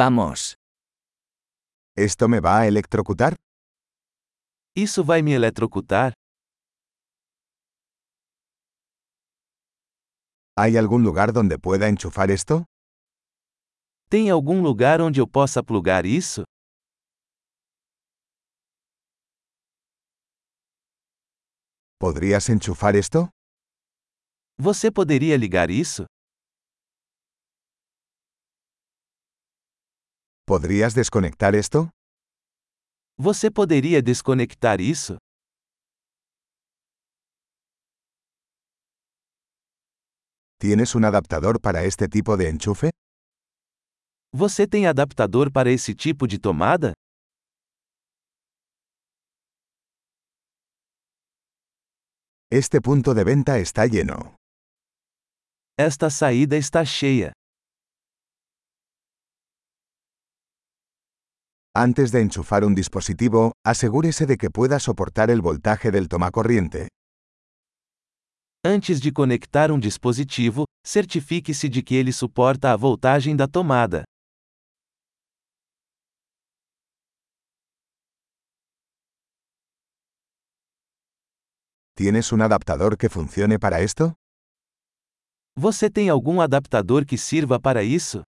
Vamos. ¿Esto me va a electrocutar? Isso vai me eletrocutar? ¿Hay algún lugar donde pueda enchufar esto? Tem algum lugar onde eu possa plugar isso? ¿Podrías enchufar esto? Você poderia ligar isso? ¿Podrías desconectar esto? Você poderia desconectar isso? ¿Tienes un adaptador para este tipo de enchufe? Você tem adaptador para esse tipo de tomada? Este punto de venta está lleno. Esta saída está cheia. Antes de enchufar un dispositivo, asegúrese de que pueda soportar el voltaje del tomacorriente. Antes de conectar um dispositivo, certifique-se de que ele suporta a voltagem da tomada. ¿Tienes un adaptador que funcione para esto? Você tem algum adaptador que sirva para isso?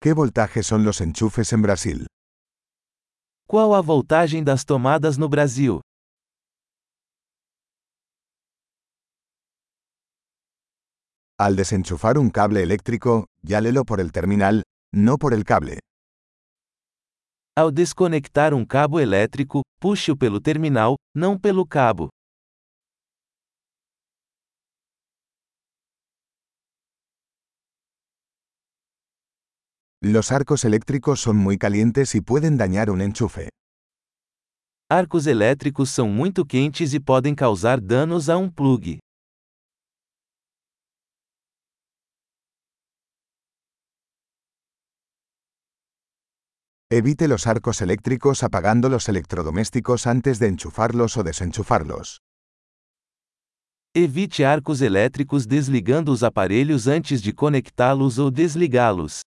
¿Qué voltaje son los enchufes en Brasil? Qual a voltagem das tomadas no Brasil? Al desenchufar un cable eléctrico, llálelo por el terminal, no por el cable. Ao desconectar um cabo elétrico, puxe-o pelo terminal, não pelo cabo. Los arcos eléctricos son muy calientes y pueden dañar un enchufe. Arcos elétricos são muito quentes e podem causar danos a um plug. Evite los arcos eléctricos apagando los electrodomésticos antes de enchufarlos o desenchufarlos. Evite arcos elétricos desligando os aparelhos antes de conectá-los ou desligá-los.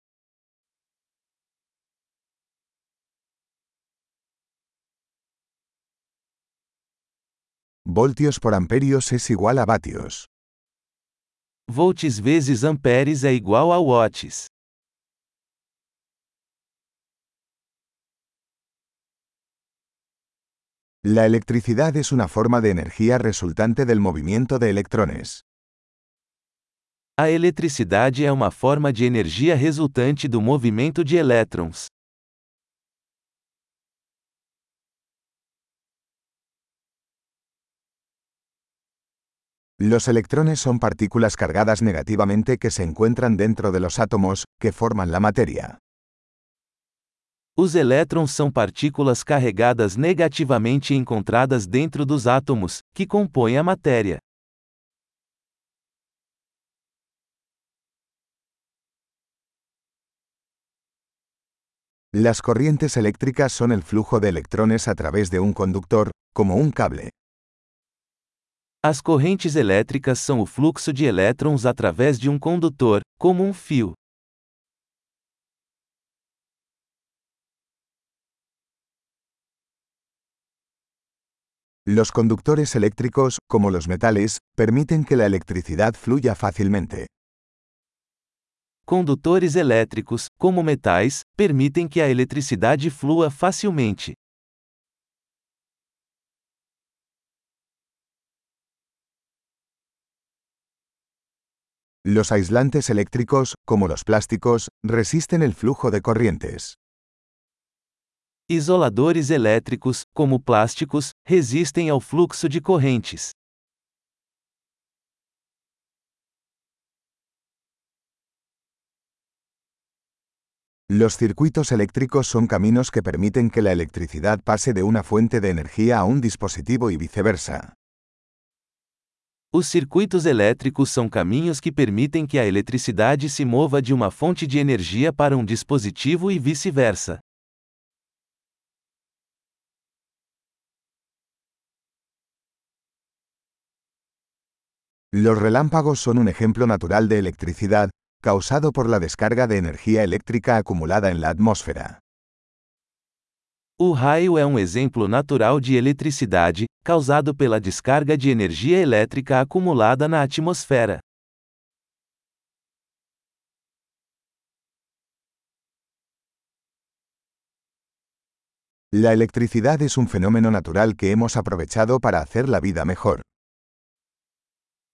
Voltios por amperios es igual a vatios. Volts vezes amperes é igual a watts. La electricidad es una forma de energía resultante del movimiento de electrones. A eletricidade é uma forma de energia resultante do movimento de elétrons. Los electrones son partículas cargadas negativamente que se encuentran dentro de los átomos, que forman la materia. Os elétrons são partículas carregadas negativamente encontradas dentro dos átomos, que compõem a matéria. Las corrientes eléctricas son el flujo de electrones a través de un conductor, como un cable. As correntes elétricas são o fluxo de elétrons através de um condutor, como um fio. Los conductores eléctricos, como los metales, permiten que la electricidad fluya fácilmente. Condutores elétricos, como metais, permitem que a eletricidade flua facilmente. Los aislantes eléctricos, como los plásticos, resisten el flujo de corrientes. Isoladores elétricos, como plásticos, resistem ao fluxo de correntes. Los circuitos eléctricos son caminos que permiten que la electricidad pase de una fuente de energía a un dispositivo y viceversa. Os circuitos elétricos são caminhos que permitem que a eletricidade se mova de uma fonte de energia para um dispositivo e vice-versa. Los relámpagos son un ejemplo natural de electricidad, causado por la descarga de energía eléctrica acumulada en la atmósfera. O raio é um exemplo natural de eletricidade, causado pela descarga de energia elétrica acumulada na atmosfera. La electricidad es un fenómeno natural que hemos aprovechado para hacer la vida mejor.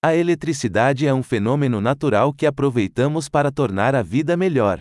A eletricidade é um fenômeno natural que aproveitamos para tornar a vida melhor.